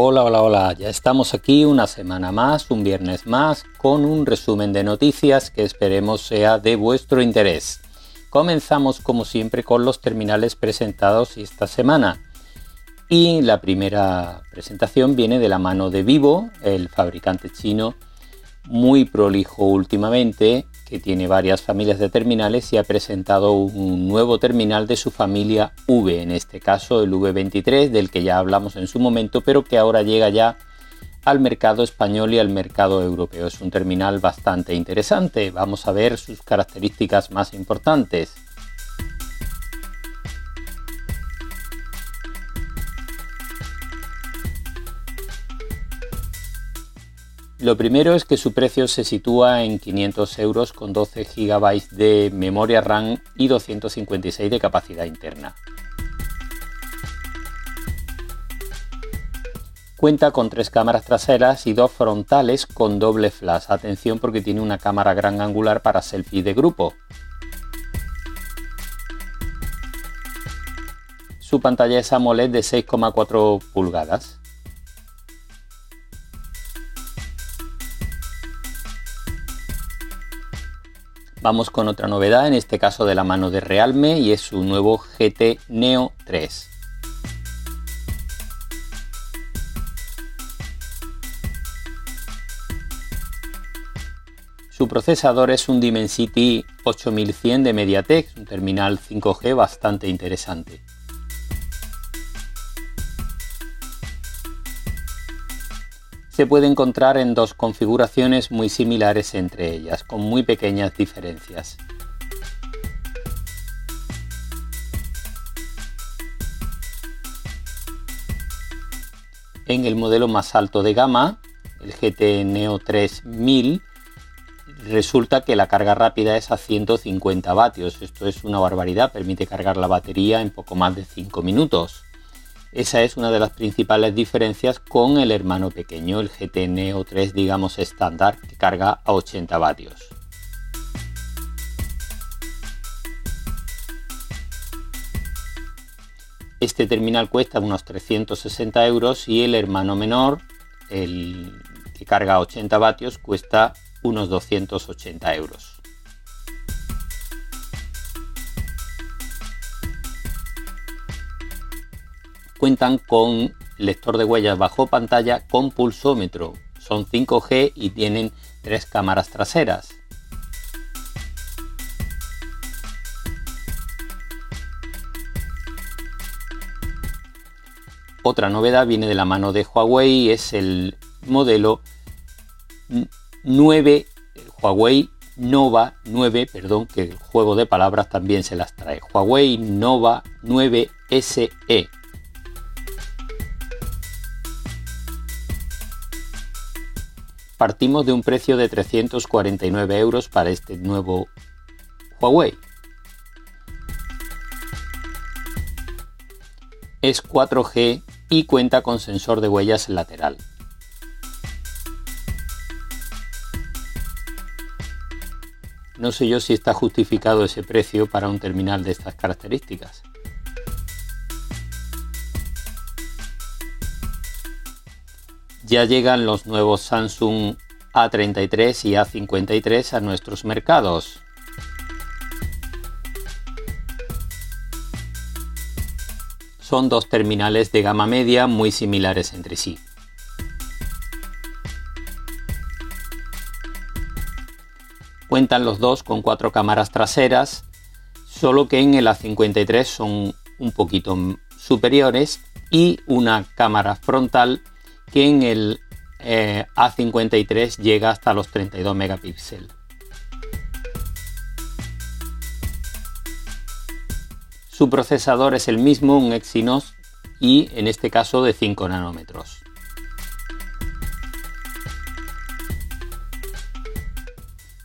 Hola, hola, hola, ya estamos aquí una semana más, un viernes más, con un resumen de noticias que esperemos sea de vuestro interés. Comenzamos como siempre con los terminales presentados esta semana. Y la primera presentación viene de la mano de Vivo, el fabricante chino muy prolijo últimamente, que tiene varias familias de terminales y ha presentado un nuevo terminal de su familia V, en este caso el V23, del que ya hablamos en su momento, pero que ahora llega ya al mercado español y al mercado europeo. Es un terminal bastante interesante. Vamos a ver sus características más importantes. Lo primero es que su precio se sitúa en 500 euros con 12 GB de memoria RAM y 256 de capacidad interna. Cuenta con tres cámaras traseras y dos frontales con doble flash. Atención porque tiene una cámara gran angular para selfie de grupo. Su pantalla es AMOLED de 6,4 pulgadas. Vamos con otra novedad, en este caso de la mano de Realme, y es su nuevo GT Neo 3. Su procesador es un Dimensity 8100 de MediaTek, un terminal 5G bastante interesante. Se puede encontrar en dos configuraciones muy similares entre ellas, con muy pequeñas diferencias. En el modelo más alto de gama, el GT Neo 3000, resulta que la carga rápida es a 150 vatios. Esto es una barbaridad, permite cargar la batería en poco más de 5 minutos. Esa es una de las principales diferencias con el hermano pequeño, el GT Neo 3 digamos estándar, que carga a 80 vatios. Este terminal cuesta unos 360 euros y el hermano menor, el que carga a 80 vatios, cuesta unos 280 euros. Cuentan con lector de huellas bajo pantalla con pulsómetro. Son 5G y tienen tres cámaras traseras. Otra novedad viene de la mano de Huawei, es el modelo 9 Huawei Nova 9, perdón, que el juego de palabras también se las trae. Huawei Nova 9 SE partimos de un precio de 349 euros para este nuevo Huawei. Es 4G y cuenta con sensor de huellas lateral. No sé yo si está justificado ese precio para un terminal de estas características. Ya llegan los nuevos Samsung A33 y A53 a nuestros mercados. Son dos terminales de gama media muy similares entre sí. Cuentan los dos con cuatro cámaras traseras, solo que en el A53 son un poquito superiores y una cámara frontal que en el eh, A53 llega hasta los 32 megapíxeles. Su procesador es el mismo, un Exynos, y en este caso de 5 nanómetros.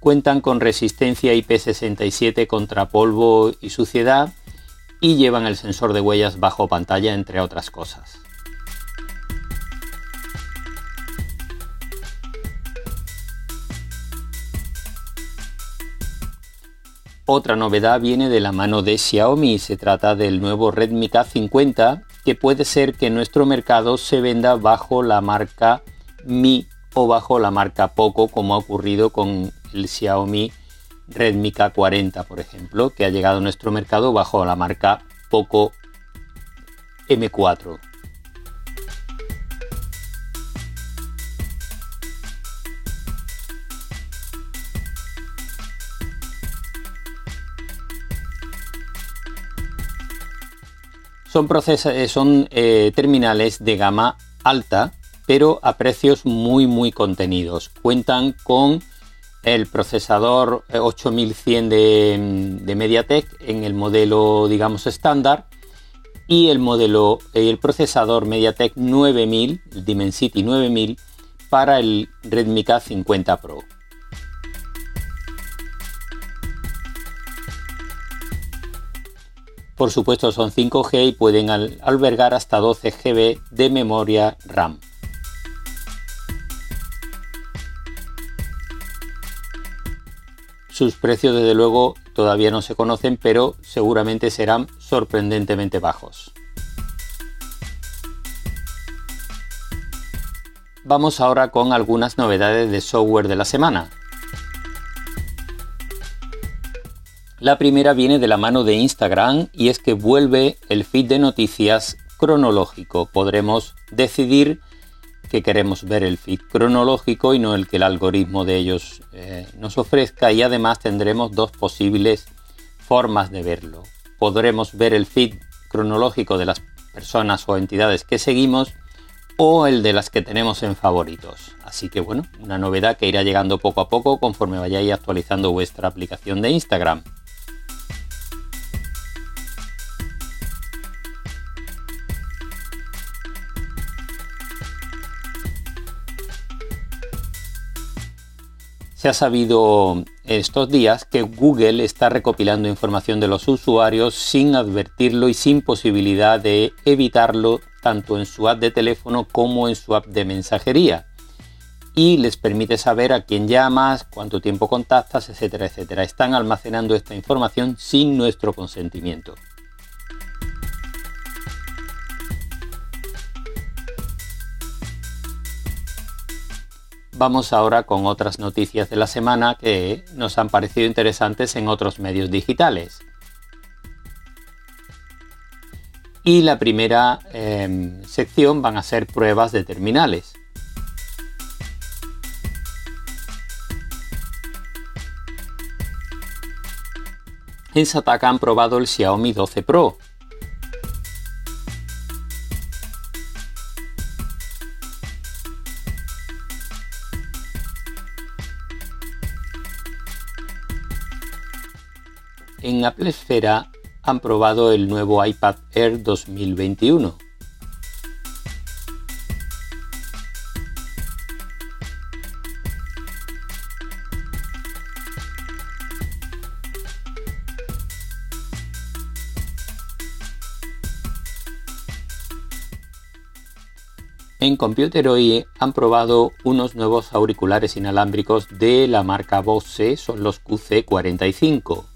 Cuentan con resistencia IP67 contra polvo y suciedad y llevan el sensor de huellas bajo pantalla entre otras cosas. Otra novedad viene de la mano de Xiaomi, se trata del nuevo Redmi K50 que puede ser que nuestro mercado se venda bajo la marca Mi o bajo la marca Poco como ha ocurrido con el Xiaomi Redmi K40 por ejemplo que ha llegado a nuestro mercado bajo la marca Poco M4. Son, eh, son eh, terminales de gama alta, pero a precios muy muy contenidos. Cuentan con el procesador 8100 de, de MediaTek en el modelo digamos estándar y el modelo el procesador MediaTek 9000, el Dimensity 9000 para el Redmi K50 Pro. Por supuesto son 5G y pueden albergar hasta 12 GB de memoria RAM. Sus precios desde luego todavía no se conocen, pero seguramente serán sorprendentemente bajos. Vamos ahora con algunas novedades de software de la semana. La primera viene de la mano de Instagram y es que vuelve el feed de noticias cronológico. Podremos decidir que queremos ver el feed cronológico y no el que el algoritmo de ellos eh, nos ofrezca y además tendremos dos posibles formas de verlo. Podremos ver el feed cronológico de las personas o entidades que seguimos o el de las que tenemos en favoritos. Así que bueno, una novedad que irá llegando poco a poco conforme vayáis actualizando vuestra aplicación de Instagram. Se ha sabido estos días que Google está recopilando información de los usuarios sin advertirlo y sin posibilidad de evitarlo tanto en su app de teléfono como en su app de mensajería. Y les permite saber a quién llamas, cuánto tiempo contactas, etcétera, etcétera. Están almacenando esta información sin nuestro consentimiento. Vamos ahora con otras noticias de la semana que nos han parecido interesantes en otros medios digitales. Y la primera em, sección van a ser pruebas de terminales. En Sataka han probado el Xiaomi 12 Pro, en Apple Esfera han probado el nuevo iPad Air 2021. En Computer hoy han probado unos nuevos auriculares inalámbricos de la marca Bose, son los QC45.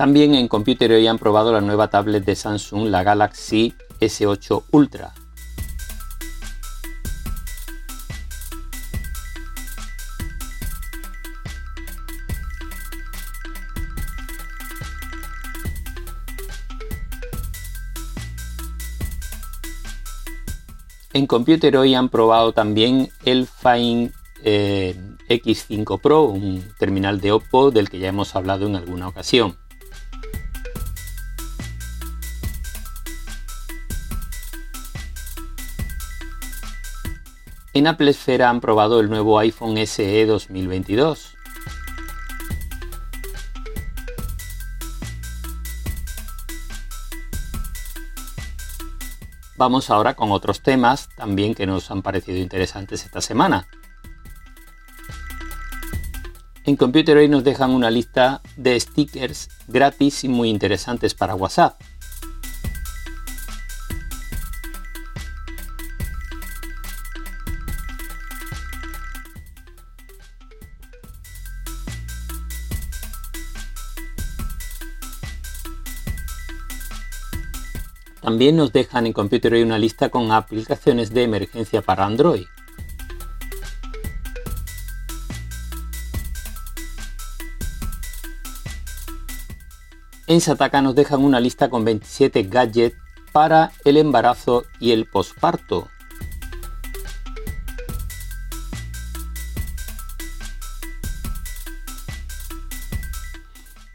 También en Computer hoy han probado la nueva tablet de Samsung, la Galaxy S8 Ultra. En Computer hoy han probado también el Fine eh, X5 Pro, un terminal de Oppo del que ya hemos hablado en alguna ocasión. En Apple Esfera han probado el nuevo iPhone SE 2022. Vamos ahora con otros temas también que nos han parecido interesantes esta semana. En Computer hoy nos dejan una lista de stickers gratis y muy interesantes para WhatsApp. También nos dejan en Computer una lista con aplicaciones de emergencia para Android. En Sataka nos dejan una lista con 27 gadgets para el embarazo y el posparto.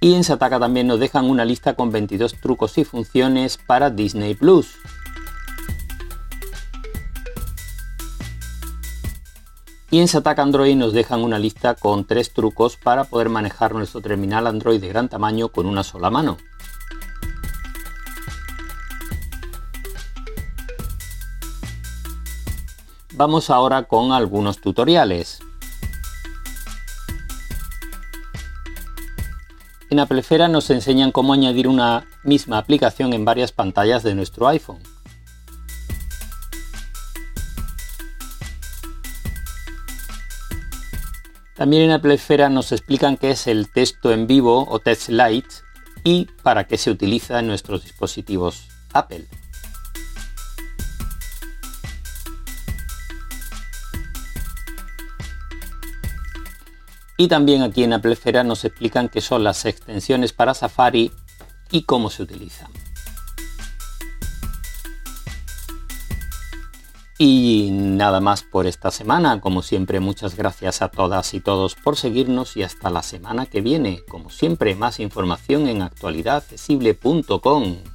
Y en Sataka también nos dejan una lista con 22 trucos y funciones para Disney Plus. Y en Sataka Android nos dejan una lista con tres trucos para poder manejar nuestro terminal Android de gran tamaño con una sola mano. Vamos ahora con algunos tutoriales. En Applefera nos enseñan cómo añadir una misma aplicación en varias pantallas de nuestro iPhone. También en Apple Esfera nos explican qué es el texto en vivo o text light y para qué se utiliza en nuestros dispositivos Apple. Y también aquí en Apple Esfera nos explican qué son las extensiones para Safari y cómo se utilizan. Y nada más por esta semana. Como siempre, muchas gracias a todas y todos por seguirnos y hasta la semana que viene. Como siempre, más información en actualidadaccesible.com.